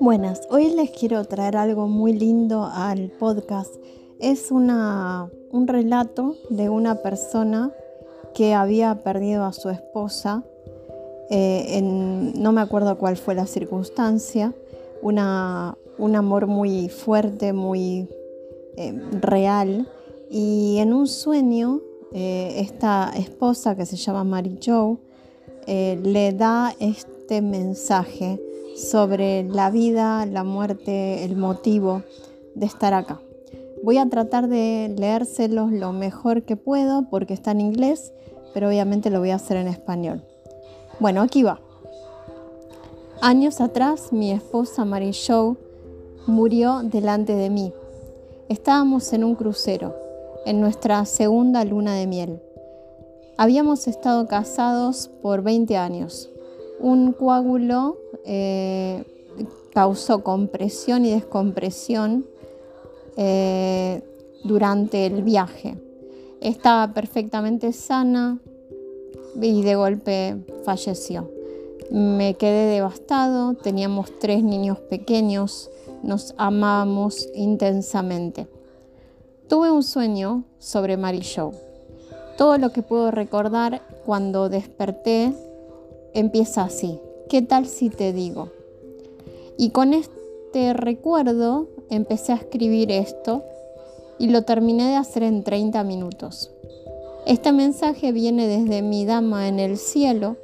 Buenas, hoy les quiero traer algo muy lindo al podcast. Es una, un relato de una persona que había perdido a su esposa. Eh, no me acuerdo cuál fue la circunstancia. Una, un amor muy fuerte, muy eh, real. Y en un sueño, eh, esta esposa que se llama Mary Jo le da este mensaje sobre la vida, la muerte, el motivo de estar acá. Voy a tratar de leérselos lo mejor que puedo porque está en inglés, pero obviamente lo voy a hacer en español. Bueno, aquí va. Años atrás, mi esposa Mary Jo murió delante de mí. Estábamos en un crucero, en nuestra segunda luna de miel. Habíamos estado casados por 20 años. Un coágulo eh, causó compresión y descompresión eh, durante el viaje. Estaba perfectamente sana y de golpe falleció. Me quedé devastado, teníamos tres niños pequeños, nos amábamos intensamente. Tuve un sueño sobre Mary. Todo lo que puedo recordar cuando desperté empieza así. ¿Qué tal si te digo? Y con este recuerdo empecé a escribir esto y lo terminé de hacer en 30 minutos. Este mensaje viene desde mi dama en el cielo.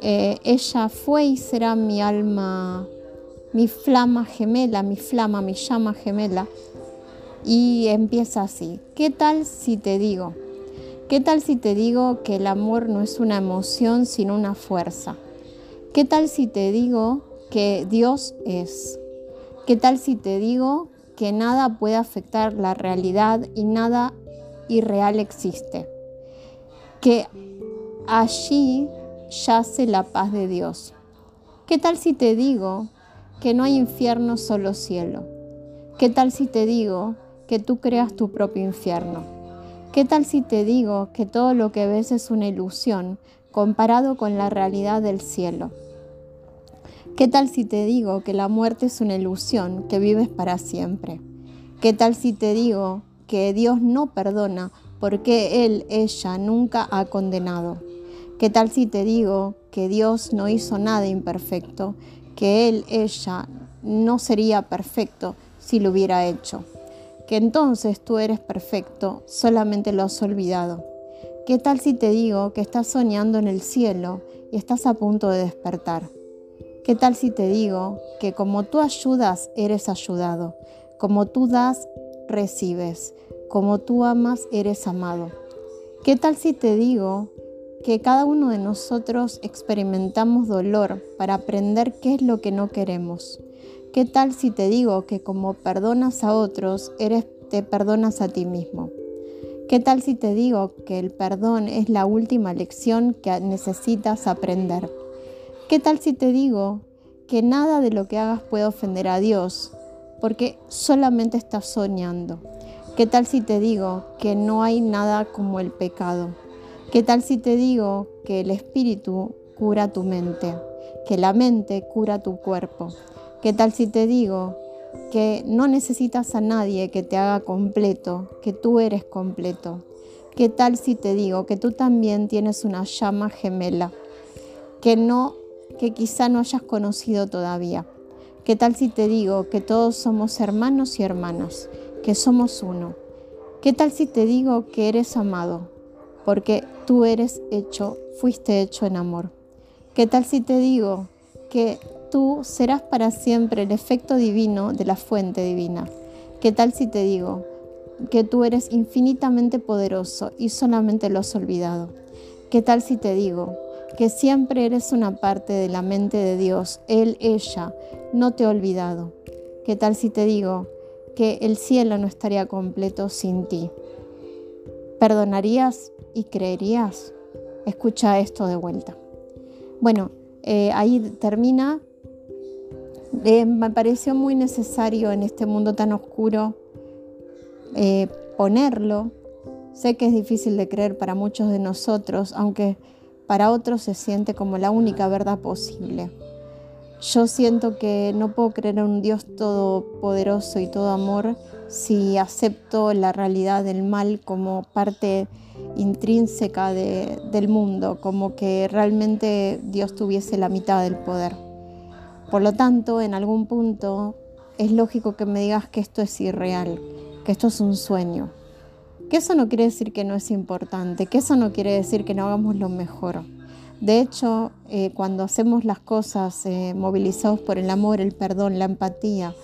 Eh, ella fue y será mi alma, mi flama gemela, mi flama, mi llama gemela. Y empieza así. ¿Qué tal si te digo? ¿Qué tal si te digo que el amor no es una emoción, sino una fuerza? ¿Qué tal si te digo que Dios es? ¿Qué tal si te digo que nada puede afectar la realidad y nada irreal existe? Que allí yace la paz de Dios. ¿Qué tal si te digo que no hay infierno, solo cielo? ¿Qué tal si te digo que tú creas tu propio infierno? ¿Qué tal si te digo que todo lo que ves es una ilusión comparado con la realidad del cielo? ¿Qué tal si te digo que la muerte es una ilusión, que vives para siempre? ¿Qué tal si te digo que Dios no perdona porque Él, ella nunca ha condenado? ¿Qué tal si te digo que Dios no hizo nada imperfecto, que Él, ella no sería perfecto si lo hubiera hecho? Que entonces tú eres perfecto, solamente lo has olvidado. ¿Qué tal si te digo que estás soñando en el cielo y estás a punto de despertar? ¿Qué tal si te digo que como tú ayudas, eres ayudado? Como tú das, recibes. Como tú amas, eres amado. ¿Qué tal si te digo que cada uno de nosotros experimentamos dolor para aprender qué es lo que no queremos? ¿Qué tal si te digo que como perdonas a otros, eres, te perdonas a ti mismo? ¿Qué tal si te digo que el perdón es la última lección que necesitas aprender? ¿Qué tal si te digo que nada de lo que hagas puede ofender a Dios? Porque solamente estás soñando. ¿Qué tal si te digo que no hay nada como el pecado? ¿Qué tal si te digo que el espíritu cura tu mente? Que la mente cura tu cuerpo. ¿Qué tal si te digo que no necesitas a nadie que te haga completo, que tú eres completo? ¿Qué tal si te digo que tú también tienes una llama gemela, que no que quizá no hayas conocido todavía. ¿Qué tal si te digo que todos somos hermanos y hermanas, que somos uno? ¿Qué tal si te digo que eres amado? Porque tú eres hecho, fuiste hecho en amor. ¿Qué tal si te digo que tú serás para siempre el efecto divino de la fuente divina? ¿Qué tal si te digo que tú eres infinitamente poderoso y solamente lo has olvidado? ¿Qué tal si te digo que siempre eres una parte de la mente de Dios, Él, ella, no te ha olvidado. ¿Qué tal si te digo que el cielo no estaría completo sin ti? ¿Perdonarías y creerías? Escucha esto de vuelta. Bueno, eh, ahí termina. Eh, me pareció muy necesario en este mundo tan oscuro eh, ponerlo. Sé que es difícil de creer para muchos de nosotros, aunque para otros se siente como la única verdad posible. Yo siento que no puedo creer en un Dios todopoderoso y todo amor si acepto la realidad del mal como parte intrínseca del mundo, como que realmente Dios tuviese la mitad del poder. Por lo tanto, en algún punto es lógico que me digas que esto es irreal, que esto es un sueño. Que eso no quiere decir que no es importante, que eso no quiere decir que no hagamos lo mejor. De hecho, eh, cuando hacemos las cosas eh, movilizados por el amor, el perdón, la empatía,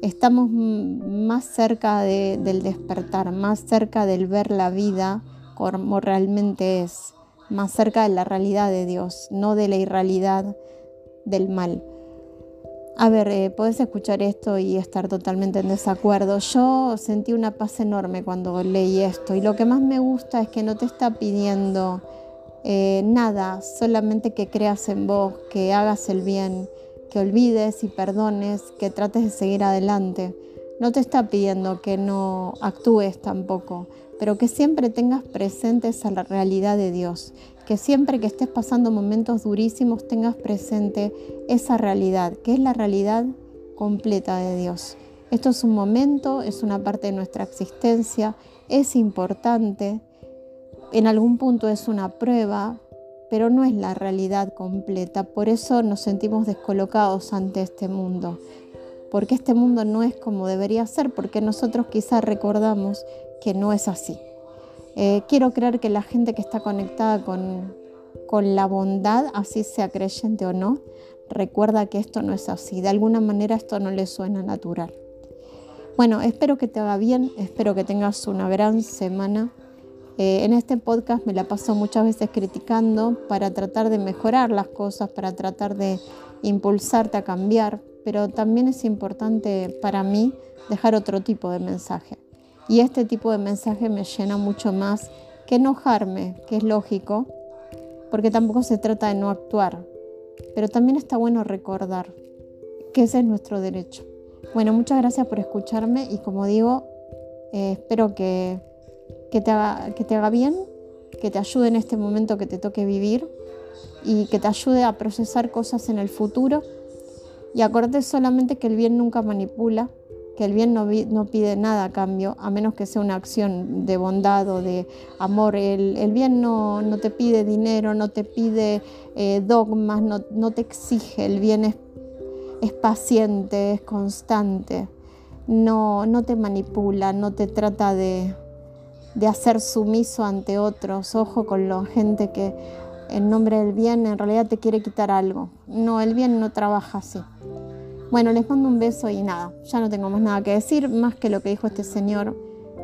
estamos más cerca del despertar, más cerca del ver la vida como realmente es, más cerca de la realidad de Dios, no de la irrealidad del mal. A ver, eh, puedes escuchar esto y estar totalmente en desacuerdo. Yo sentí una paz enorme cuando leí esto y lo que más me gusta es que no te está pidiendo eh, nada, solamente que creas en vos, que hagas el bien, que olvides y perdones, que trates de seguir adelante. No te está pidiendo que no actúes tampoco, pero que siempre tengas presente esa realidad de Dios, que siempre que estés pasando momentos durísimos tengas presente esa realidad, que es la realidad completa de Dios. Esto es un momento, es una parte de nuestra existencia, es importante, en algún punto es una prueba, pero no es la realidad completa. Por eso nos sentimos descolocados ante este mundo, porque este mundo no es como debería ser, porque nosotros quizás recordamos que no es así. Eh, quiero creer que la gente que está conectada con, con la bondad, así sea creyente o no, recuerda que esto no es así. De alguna manera esto no le suena natural. Bueno, espero que te haga bien, espero que tengas una gran semana. Eh, en este podcast me la paso muchas veces criticando para tratar de mejorar las cosas, para tratar de impulsarte a cambiar, pero también es importante para mí dejar otro tipo de mensaje. Y este tipo de mensaje me llena mucho más que enojarme, que es lógico, porque tampoco se trata de no actuar, pero también está bueno recordar que ese es nuestro derecho. Bueno, muchas gracias por escucharme y como digo, eh, espero que, que, te haga, que te haga bien, que te ayude en este momento que te toque vivir y que te ayude a procesar cosas en el futuro. Y acordate solamente que el bien nunca manipula, que el bien no, pide nada a cambio, a menos que sea una acción de bondad o de amor. El, bien no, te pide dinero, no te pide eh, dogmas, no, te exige. El bien es, es paciente, es constante, no, no, te manipula, no te trata de, de hacer sumiso ante otros. Ojo con la gente que en nombre del bien en realidad te quiere quitar algo. No, el bien no trabaja así. Bueno, les mando un beso y nada, ya no tengo más nada que decir, más que lo que dijo este señor,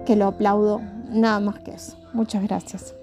que lo aplaudo, nada más que eso. Muchas gracias.